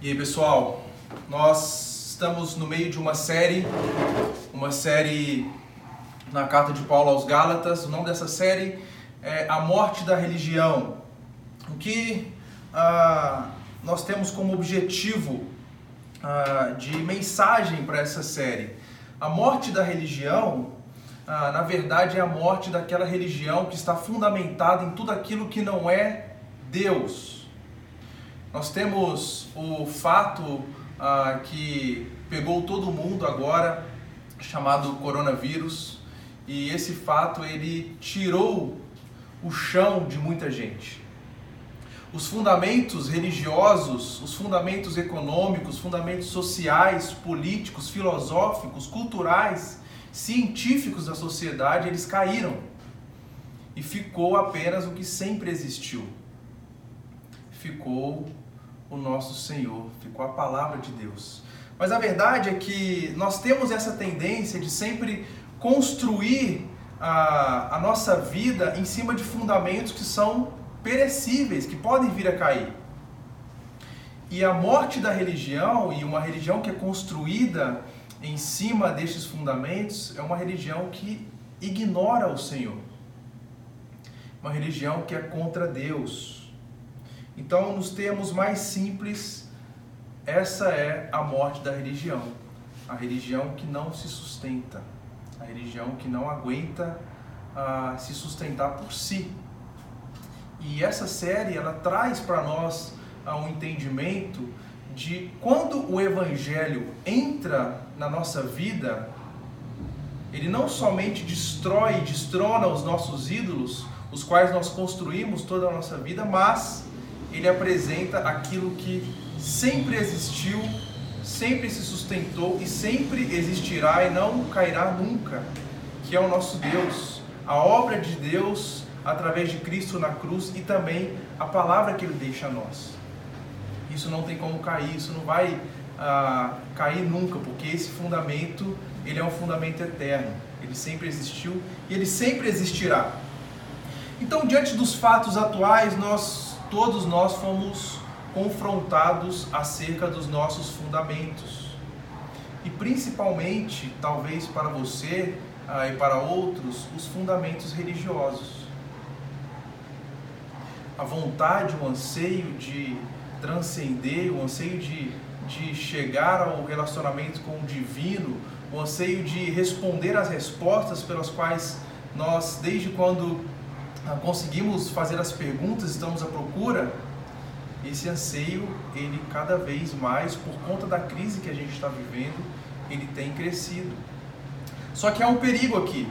E aí, pessoal, nós estamos no meio de uma série, uma série na carta de Paulo aos Gálatas. O nome dessa série é A Morte da Religião. O que ah, nós temos como objetivo ah, de mensagem para essa série? A morte da religião, ah, na verdade, é a morte daquela religião que está fundamentada em tudo aquilo que não é Deus. Nós temos o fato ah, que pegou todo mundo agora, chamado coronavírus, e esse fato ele tirou o chão de muita gente. Os fundamentos religiosos, os fundamentos econômicos, fundamentos sociais, políticos, filosóficos, culturais, científicos da sociedade, eles caíram. E ficou apenas o que sempre existiu. Ficou o nosso Senhor, ficou a palavra de Deus. Mas a verdade é que nós temos essa tendência de sempre construir a, a nossa vida em cima de fundamentos que são perecíveis, que podem vir a cair. E a morte da religião, e uma religião que é construída em cima destes fundamentos, é uma religião que ignora o Senhor. Uma religião que é contra Deus então, nos termos mais simples, essa é a morte da religião. A religião que não se sustenta, a religião que não aguenta uh, se sustentar por si. E essa série ela traz para nós uh, um entendimento de quando o evangelho entra na nossa vida, ele não somente destrói, destrona os nossos ídolos, os quais nós construímos toda a nossa vida, mas ele apresenta aquilo que sempre existiu, sempre se sustentou e sempre existirá e não cairá nunca, que é o nosso Deus, a obra de Deus através de Cristo na cruz e também a palavra que ele deixa a nós. Isso não tem como cair, isso não vai ah, cair nunca, porque esse fundamento ele é um fundamento eterno. Ele sempre existiu e ele sempre existirá. Então, diante dos fatos atuais, nós todos nós fomos confrontados acerca dos nossos fundamentos. E principalmente, talvez para você ah, e para outros, os fundamentos religiosos. A vontade, o anseio de transcender, o anseio de, de chegar ao relacionamento com o divino, o anseio de responder às respostas pelas quais nós, desde quando conseguimos fazer as perguntas, estamos à procura, esse anseio, ele cada vez mais, por conta da crise que a gente está vivendo, ele tem crescido. Só que há um perigo aqui.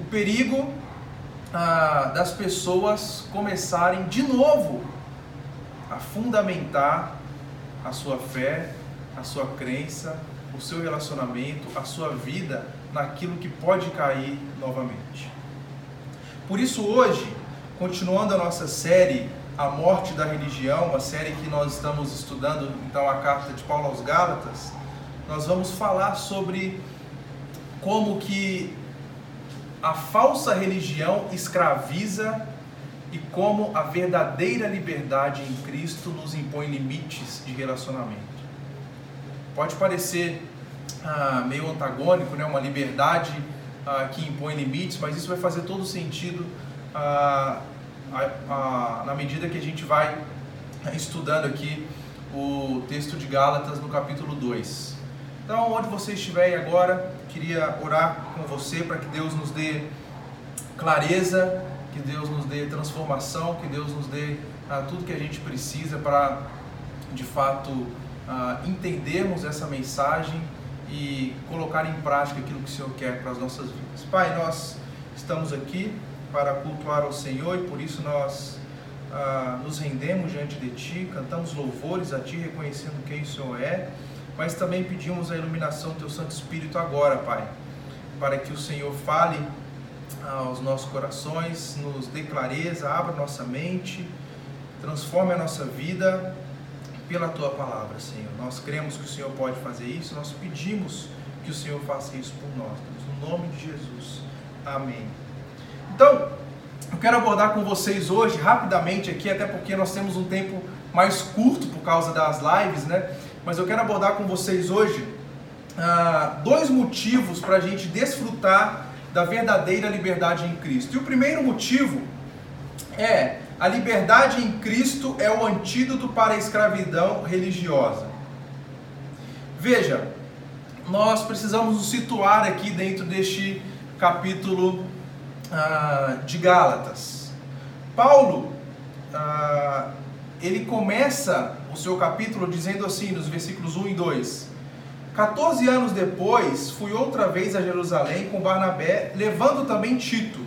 O perigo ah, das pessoas começarem de novo a fundamentar a sua fé, a sua crença, o seu relacionamento, a sua vida naquilo que pode cair novamente. Por isso, hoje, continuando a nossa série A Morte da Religião, uma série que nós estamos estudando, então, a carta de Paulo aos Gálatas, nós vamos falar sobre como que a falsa religião escraviza e como a verdadeira liberdade em Cristo nos impõe limites de relacionamento. Pode parecer ah, meio antagônico, né? uma liberdade ah, que impõe limites, mas isso vai fazer todo sentido ah, na medida que a gente vai estudando aqui o texto de Gálatas no capítulo 2. Então, onde você estiver agora, queria orar com você para que Deus nos dê clareza, que Deus nos dê transformação, que Deus nos dê ah, tudo que a gente precisa para, de fato, ah, entendermos essa mensagem e colocar em prática aquilo que o Senhor quer para as nossas vidas. Pai, nós estamos aqui para cultuar ao Senhor e por isso nós ah, nos rendemos diante de Ti, cantamos louvores a Ti, reconhecendo quem o Senhor é, mas também pedimos a iluminação do Teu Santo Espírito agora, Pai, para que o Senhor fale aos nossos corações, nos dê clareza, abra nossa mente, transforme a nossa vida pela tua palavra, Senhor. Nós cremos que o Senhor pode fazer isso, nós pedimos que o Senhor faça isso por nós. No nome de Jesus. Amém. Então, eu quero abordar com vocês hoje, rapidamente aqui, até porque nós temos um tempo mais curto por causa das lives, né? Mas eu quero abordar com vocês hoje ah, dois motivos para a gente desfrutar da verdadeira liberdade em Cristo. E o primeiro motivo é a liberdade em Cristo é o antídoto para a escravidão religiosa. Veja, nós precisamos nos situar aqui dentro deste capítulo ah, de Gálatas. Paulo, ah, ele começa o seu capítulo dizendo assim, nos versículos 1 e 2: 14 anos depois, fui outra vez a Jerusalém com Barnabé, levando também Tito.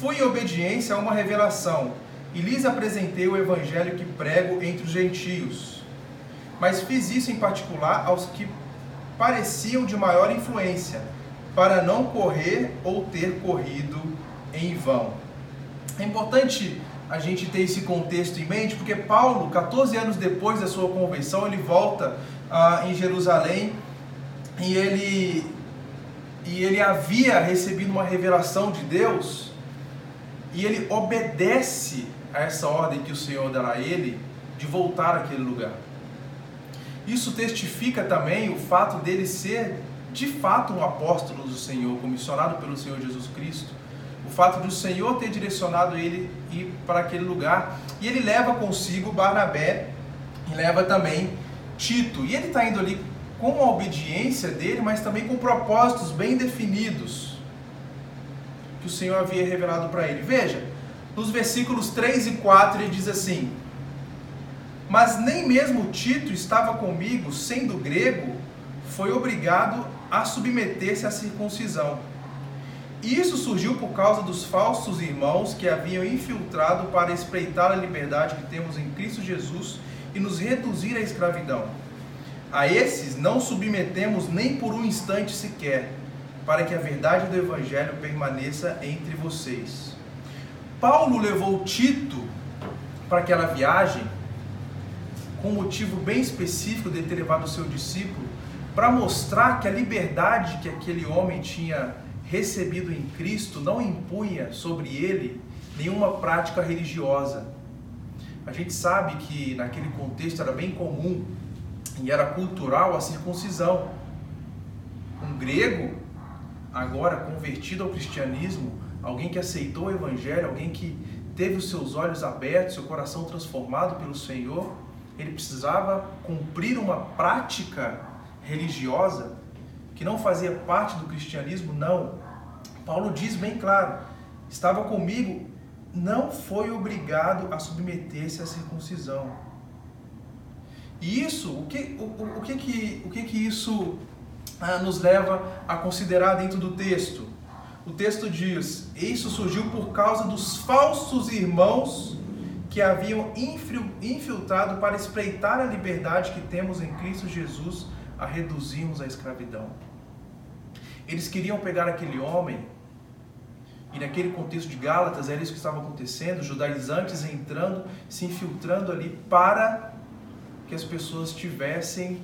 Fui em obediência a uma revelação e lhes apresentei o evangelho que prego entre os gentios. Mas fiz isso em particular aos que pareciam de maior influência, para não correr ou ter corrido em vão. É importante a gente ter esse contexto em mente, porque Paulo, 14 anos depois da sua conversão, ele volta ah, em Jerusalém e ele, e ele havia recebido uma revelação de Deus e ele obedece a essa ordem que o Senhor dará a ele de voltar àquele lugar. Isso testifica também o fato dele ser de fato um apóstolo do Senhor, comissionado pelo Senhor Jesus Cristo. O fato de o Senhor ter direcionado ele ir para aquele lugar. E ele leva consigo Barnabé e leva também Tito. E ele está indo ali com a obediência dele, mas também com propósitos bem definidos que o Senhor havia revelado para ele. Veja, nos versículos 3 e 4 ele diz assim: Mas nem mesmo Tito estava comigo, sendo grego, foi obrigado a submeter-se à circuncisão. E isso surgiu por causa dos falsos irmãos que haviam infiltrado para espreitar a liberdade que temos em Cristo Jesus e nos reduzir à escravidão. A esses não submetemos nem por um instante sequer, para que a verdade do Evangelho permaneça entre vocês. Paulo levou Tito para aquela viagem com um motivo bem específico de ter levado seu discípulo para mostrar que a liberdade que aquele homem tinha recebido em Cristo não impunha sobre ele nenhuma prática religiosa, a gente sabe que naquele contexto era bem comum e era cultural a circuncisão. Um grego, agora convertido ao cristianismo, alguém que aceitou o evangelho, alguém que teve os seus olhos abertos, seu coração transformado pelo Senhor, ele precisava cumprir uma prática religiosa que não fazia parte do cristianismo, não. Paulo diz bem claro: estava comigo não foi obrigado a submeter-se à circuncisão. E isso, o que, o, o, que, que, o que, que isso nos leva a considerar dentro do texto? O texto diz: Isso surgiu por causa dos falsos irmãos que haviam infiltrado para espreitar a liberdade que temos em Cristo Jesus a reduzirmos a escravidão. Eles queriam pegar aquele homem e naquele contexto de Gálatas era isso que estava acontecendo, judaizantes entrando, se infiltrando ali para que as pessoas tivessem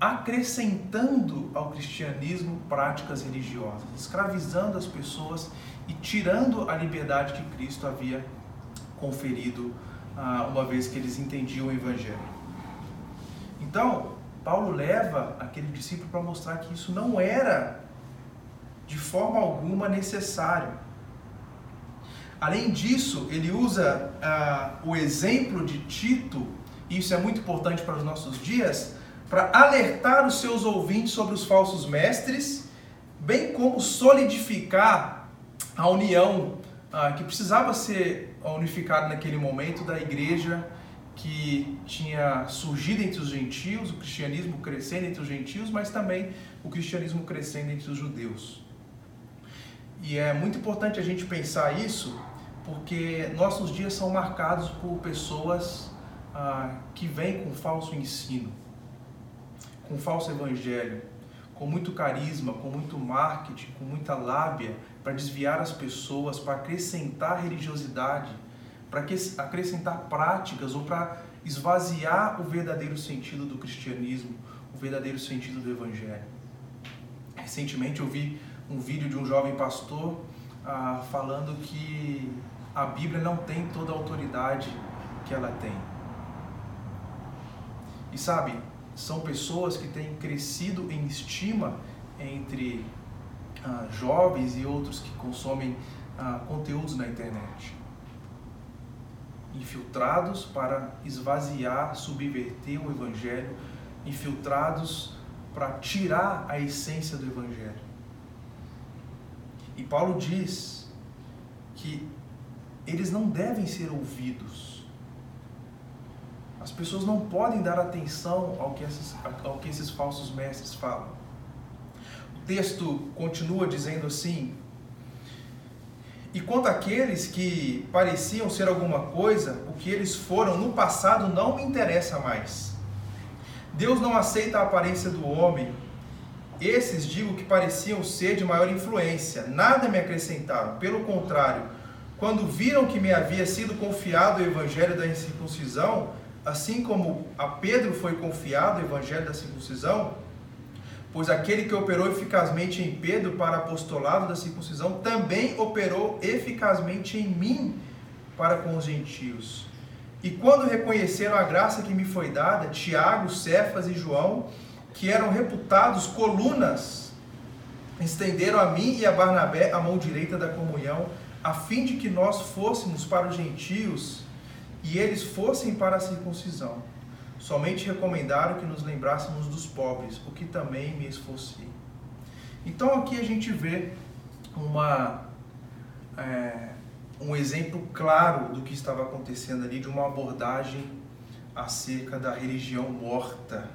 acrescentando ao cristianismo práticas religiosas, escravizando as pessoas e tirando a liberdade que Cristo havia conferido ah, uma vez que eles entendiam o evangelho. Então, Paulo leva aquele discípulo para mostrar que isso não era de forma alguma necessário. Além disso, ele usa uh, o exemplo de Tito, e isso é muito importante para os nossos dias, para alertar os seus ouvintes sobre os falsos mestres, bem como solidificar a união uh, que precisava ser unificada naquele momento da igreja que tinha surgido entre os gentios, o cristianismo crescendo entre os gentios, mas também o cristianismo crescendo entre os judeus. E é muito importante a gente pensar isso, porque nossos dias são marcados por pessoas ah, que vêm com falso ensino, com falso evangelho, com muito carisma, com muito marketing, com muita lábia para desviar as pessoas, para acrescentar religiosidade, para acrescentar práticas ou para esvaziar o verdadeiro sentido do cristianismo, o verdadeiro sentido do evangelho. Recentemente eu vi um vídeo de um jovem pastor ah, falando que a Bíblia não tem toda a autoridade que ela tem. E sabe, são pessoas que têm crescido em estima entre ah, jovens e outros que consomem ah, conteúdos na internet. Infiltrados para esvaziar, subverter o Evangelho, infiltrados para tirar a essência do Evangelho. E Paulo diz que eles não devem ser ouvidos. As pessoas não podem dar atenção ao que, esses, ao que esses falsos mestres falam. O texto continua dizendo assim: E quanto àqueles que pareciam ser alguma coisa, o que eles foram no passado não me interessa mais. Deus não aceita a aparência do homem. Esses digo que pareciam ser de maior influência, nada me acrescentaram. Pelo contrário, quando viram que me havia sido confiado o evangelho da incircuncisão, assim como a Pedro foi confiado o evangelho da circuncisão, pois aquele que operou eficazmente em Pedro para apostolado da circuncisão também operou eficazmente em mim para com os gentios. E quando reconheceram a graça que me foi dada, Tiago, Cefas e João, que eram reputados colunas, estenderam a mim e a Barnabé a mão direita da comunhão, a fim de que nós fôssemos para os gentios e eles fossem para a circuncisão. Somente recomendaram que nos lembrássemos dos pobres, o que também me esforcei. Então aqui a gente vê uma, é, um exemplo claro do que estava acontecendo ali, de uma abordagem acerca da religião morta,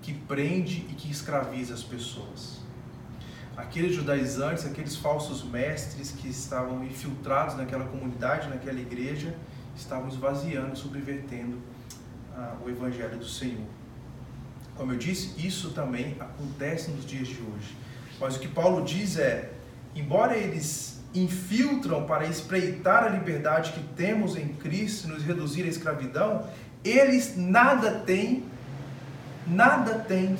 que prende e que escraviza as pessoas. Aqueles judaizantes, aqueles falsos mestres que estavam infiltrados naquela comunidade, naquela igreja, estavam esvaziando, subvertendo ah, o Evangelho do Senhor. Como eu disse, isso também acontece nos dias de hoje. Mas o que Paulo diz é: embora eles infiltram para espreitar a liberdade que temos em Cristo nos reduzir à escravidão, eles nada têm, nada têm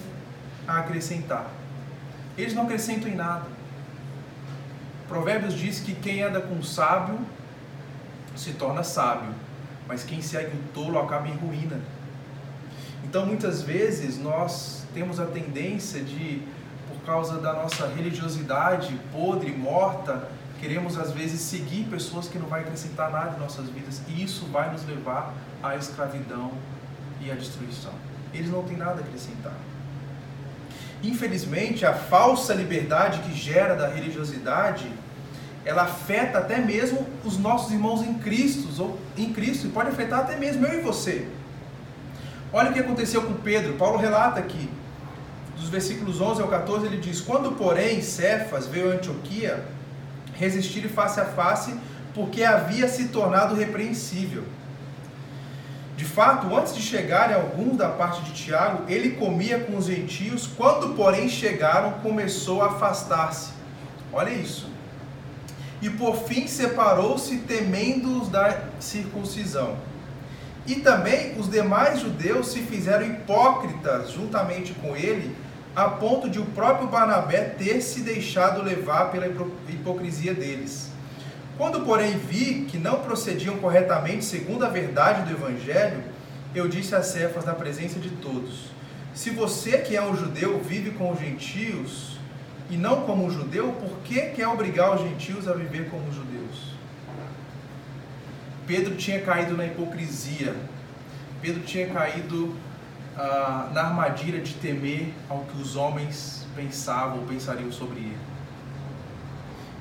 a acrescentar. Eles não acrescentam em nada. Provérbios diz que quem anda com sábio se torna sábio, mas quem segue o tolo acaba em ruína. Então, muitas vezes, nós temos a tendência de, por causa da nossa religiosidade podre, morta, queremos às vezes seguir pessoas que não vai acrescentar nada em nossas vidas, e isso vai nos levar à escravidão e à destruição. Eles não têm nada a acrescentar. Infelizmente, a falsa liberdade que gera da religiosidade ela afeta até mesmo os nossos irmãos em Cristo, ou em Cristo, e pode afetar até mesmo eu e você. Olha o que aconteceu com Pedro. Paulo relata aqui, dos versículos 11 ao 14, ele diz: Quando, porém, Cefas veio a Antioquia, resistir face a face, porque havia se tornado repreensível. De fato, antes de chegarem alguns da parte de Tiago, ele comia com os gentios, quando, porém, chegaram, começou a afastar-se. Olha isso e por fim separou-se temendo os da circuncisão. E também os demais judeus se fizeram hipócritas juntamente com ele, a ponto de o próprio Barnabé ter se deixado levar pela hipocrisia deles. Quando, porém, vi que não procediam corretamente segundo a verdade do Evangelho, eu disse a Cefas na presença de todos: Se você que é um judeu vive com os gentios, e não como um judeu, por que quer obrigar os gentios a viver como judeus? Pedro tinha caído na hipocrisia. Pedro tinha caído ah, na armadilha de temer ao que os homens pensavam ou pensariam sobre ele.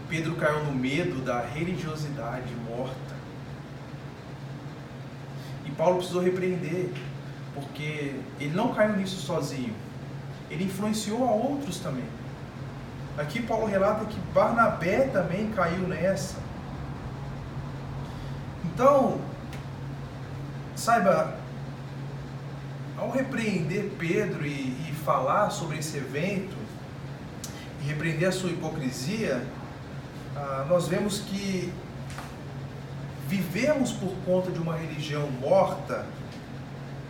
Pedro caiu no medo da religiosidade morta. E Paulo precisou repreender, porque ele não caiu nisso sozinho. Ele influenciou a outros também. Aqui Paulo relata que Barnabé também caiu nessa. Então, saiba, ao repreender Pedro e, e falar sobre esse evento, e repreender a sua hipocrisia, ah, nós vemos que vivemos por conta de uma religião morta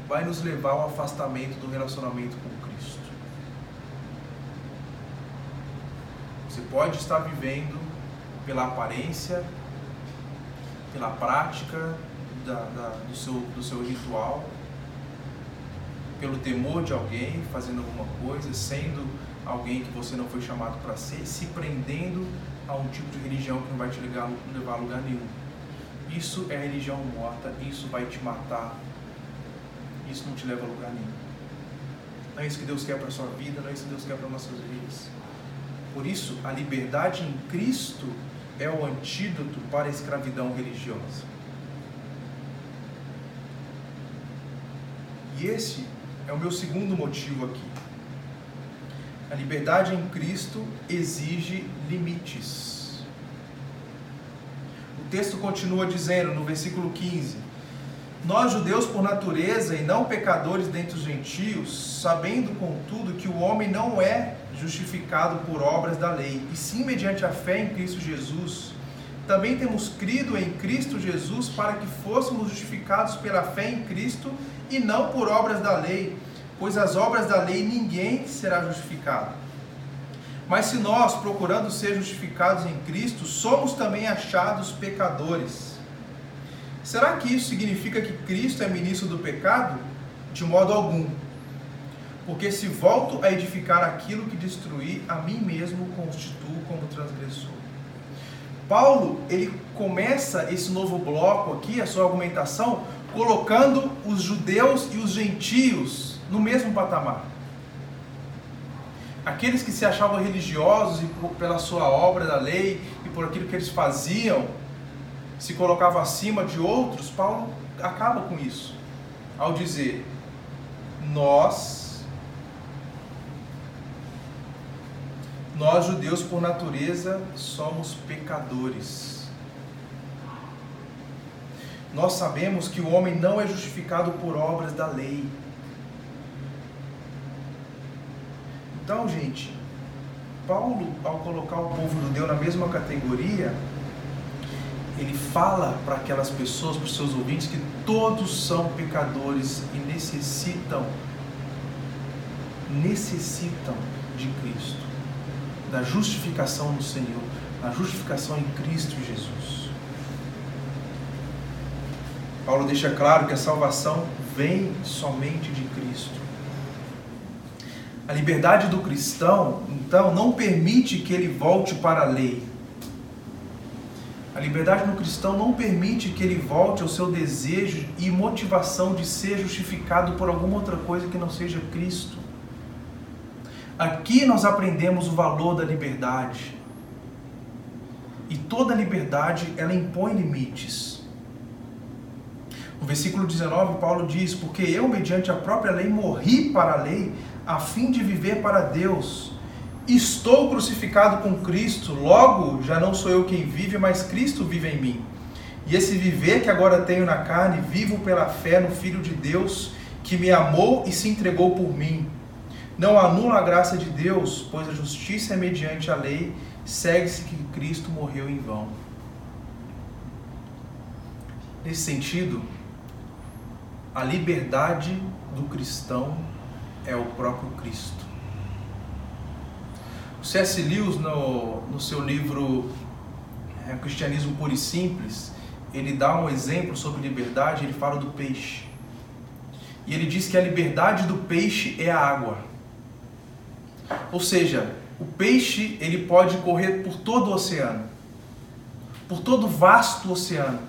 vai nos levar ao afastamento do relacionamento com Você pode estar vivendo pela aparência, pela prática da, da, do, seu, do seu ritual, pelo temor de alguém, fazendo alguma coisa, sendo alguém que você não foi chamado para ser, se prendendo a um tipo de religião que não vai te levar, levar a lugar nenhum. Isso é religião morta, isso vai te matar, isso não te leva a lugar nenhum. Não é isso que Deus quer para a sua vida, não é isso que Deus quer para nossas vidas. Por isso, a liberdade em Cristo é o antídoto para a escravidão religiosa. E esse é o meu segundo motivo aqui. A liberdade em Cristo exige limites. O texto continua dizendo no versículo 15: Nós, judeus por natureza e não pecadores dentre os gentios, sabendo contudo que o homem não é justificado por obras da lei, e sim mediante a fé em Cristo Jesus, também temos crido em Cristo Jesus para que fôssemos justificados pela fé em Cristo e não por obras da lei, pois as obras da lei ninguém será justificado. Mas se nós, procurando ser justificados em Cristo, somos também achados pecadores, será que isso significa que Cristo é ministro do pecado? De modo algum. Porque se volto a edificar aquilo que destruí, a mim mesmo constituo como transgressor. Paulo, ele começa esse novo bloco aqui, a sua argumentação, colocando os judeus e os gentios no mesmo patamar. Aqueles que se achavam religiosos e pela sua obra da lei e por aquilo que eles faziam, se colocavam acima de outros, Paulo acaba com isso, ao dizer: Nós, nós judeus por natureza, somos pecadores nós sabemos que o homem não é justificado por obras da lei. Então, gente, Paulo, ao colocar o povo judeu na mesma categoria, ele fala para aquelas pessoas, para os seus ouvintes, que todos são pecadores e necessitam, necessitam de Cristo, da justificação no Senhor, da justificação em Cristo Jesus. Paulo deixa claro que a salvação vem somente de Cristo. A liberdade do cristão, então, não permite que ele volte para a lei. A liberdade do cristão não permite que ele volte ao seu desejo e motivação de ser justificado por alguma outra coisa que não seja Cristo. Aqui nós aprendemos o valor da liberdade. E toda liberdade, ela impõe limites. No versículo 19, Paulo diz: Porque eu, mediante a própria lei, morri para a lei, a fim de viver para Deus. Estou crucificado com Cristo, logo já não sou eu quem vive, mas Cristo vive em mim. E esse viver que agora tenho na carne, vivo pela fé no Filho de Deus, que me amou e se entregou por mim. Não anula a graça de Deus, pois a justiça é mediante a lei, segue-se que Cristo morreu em vão. Nesse sentido, a liberdade do cristão é o próprio Cristo. O C.S. Lewis, no, no seu livro é, Cristianismo Puro e Simples, ele dá um exemplo sobre liberdade, ele fala do peixe. E ele diz que a liberdade do peixe é a água. Ou seja, o peixe ele pode correr por todo o oceano, por todo o vasto oceano.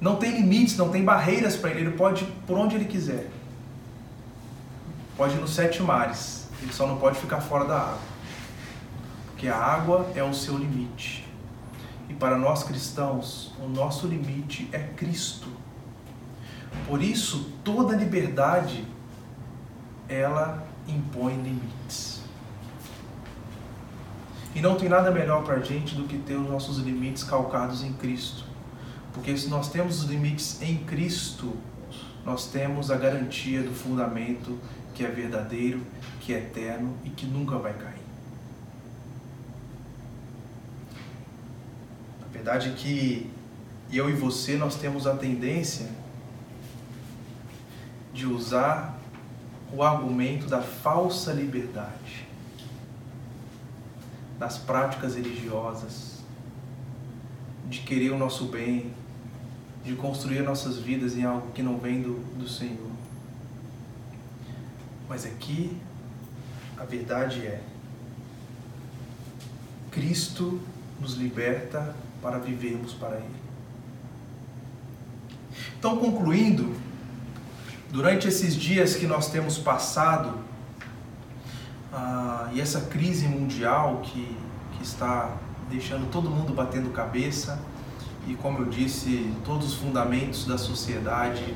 Não tem limites, não tem barreiras para ele, ele pode ir por onde ele quiser. Pode ir nos sete mares, ele só não pode ficar fora da água. Porque a água é o seu limite. E para nós cristãos, o nosso limite é Cristo. Por isso, toda liberdade ela impõe limites. E não tem nada melhor para a gente do que ter os nossos limites calcados em Cristo. Porque se nós temos os limites em Cristo, nós temos a garantia do fundamento que é verdadeiro, que é eterno e que nunca vai cair. A verdade é que eu e você nós temos a tendência de usar o argumento da falsa liberdade, das práticas religiosas, de querer o nosso bem, de construir nossas vidas em algo que não vem do, do Senhor. Mas aqui a verdade é: Cristo nos liberta para vivermos para Ele. Então, concluindo, durante esses dias que nós temos passado, ah, e essa crise mundial que, que está deixando todo mundo batendo cabeça, e como eu disse, todos os fundamentos da sociedade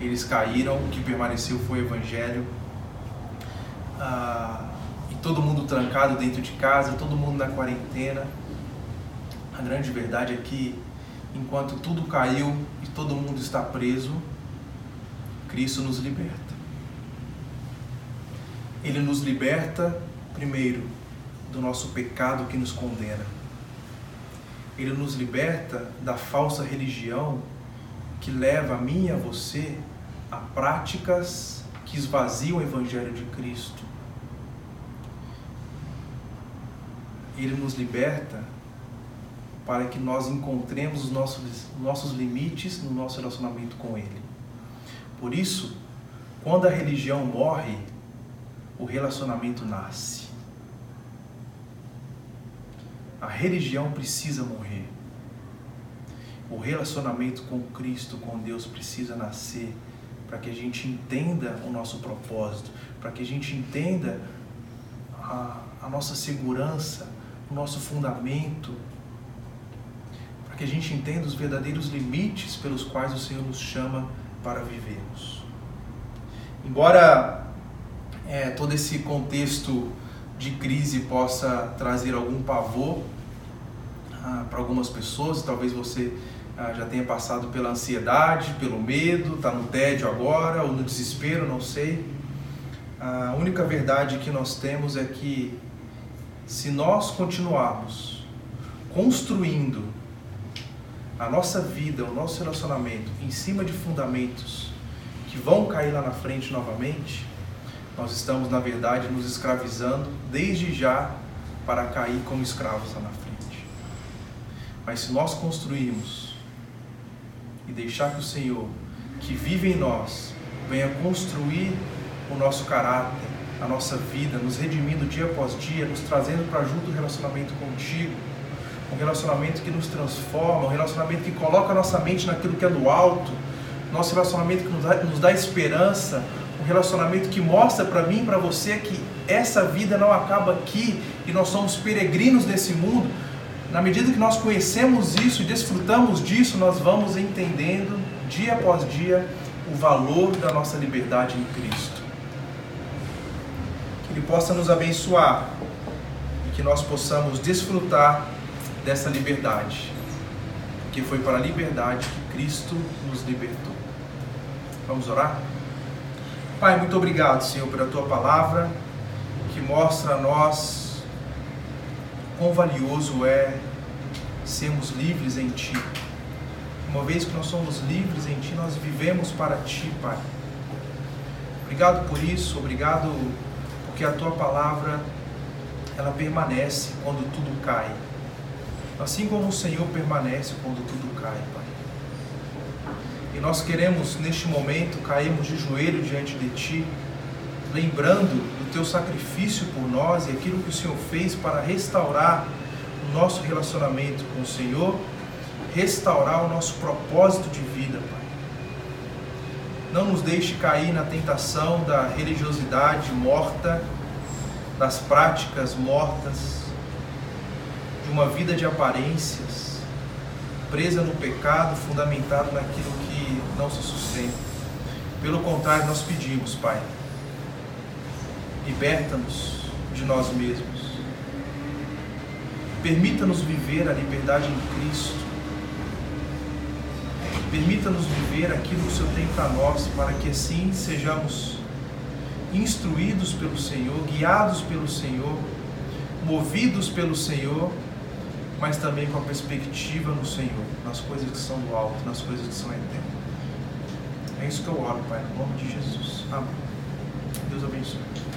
eles caíram, o que permaneceu foi o Evangelho. Ah, e todo mundo trancado dentro de casa, todo mundo na quarentena. A grande verdade é que enquanto tudo caiu e todo mundo está preso, Cristo nos liberta. Ele nos liberta, primeiro, do nosso pecado que nos condena. Ele nos liberta da falsa religião que leva a mim e a você a práticas que esvaziam o Evangelho de Cristo. Ele nos liberta para que nós encontremos os nossos, nossos limites no nosso relacionamento com Ele. Por isso, quando a religião morre, o relacionamento nasce. A religião precisa morrer. O relacionamento com Cristo, com Deus, precisa nascer para que a gente entenda o nosso propósito, para que a gente entenda a, a nossa segurança, o nosso fundamento, para que a gente entenda os verdadeiros limites pelos quais o Senhor nos chama para vivermos. Embora é, todo esse contexto de crise possa trazer algum pavor ah, para algumas pessoas, talvez você ah, já tenha passado pela ansiedade, pelo medo, está no tédio agora ou no desespero, não sei. A única verdade que nós temos é que se nós continuarmos construindo a nossa vida, o nosso relacionamento em cima de fundamentos que vão cair lá na frente novamente, nós estamos, na verdade, nos escravizando desde já para cair como escravos lá na frente. Mas se nós construirmos e deixar que o Senhor, que vive em nós, venha construir o nosso caráter, a nossa vida, nos redimindo dia após dia, nos trazendo para junto do relacionamento contigo, um relacionamento que nos transforma, um relacionamento que coloca a nossa mente naquilo que é do alto, nosso relacionamento que nos dá, nos dá esperança, um relacionamento que mostra para mim e para você que essa vida não acaba aqui e nós somos peregrinos nesse mundo, na medida que nós conhecemos isso e desfrutamos disso, nós vamos entendendo dia após dia o valor da nossa liberdade em Cristo. Que Ele possa nos abençoar e que nós possamos desfrutar dessa liberdade, porque foi para a liberdade que Cristo nos libertou. Vamos orar? Pai, muito obrigado, Senhor, pela tua palavra que mostra a nós quão valioso é sermos livres em Ti. Uma vez que nós somos livres em Ti, nós vivemos para Ti, Pai. Obrigado por isso, obrigado porque a Tua palavra ela permanece quando tudo cai. Assim como o Senhor permanece quando tudo cai, Pai. E nós queremos, neste momento, cairmos de joelho diante de Ti, lembrando do Teu sacrifício por nós e aquilo que o Senhor fez para restaurar o nosso relacionamento com o Senhor, restaurar o nosso propósito de vida, Pai. Não nos deixe cair na tentação da religiosidade morta, das práticas mortas, de uma vida de aparências, presa no pecado, fundamentado naquilo que não se sustenta. Pelo contrário, nós pedimos, Pai, liberta-nos de nós mesmos. Permita-nos viver a liberdade em Cristo. Permita-nos viver aquilo que o Senhor tem para nós, para que assim sejamos instruídos pelo Senhor, guiados pelo Senhor, movidos pelo Senhor, mas também com a perspectiva no Senhor, nas coisas que são do alto, nas coisas que são eternas. É isso que eu oro, Pai, no nome de Jesus. Amém. Deus abençoe.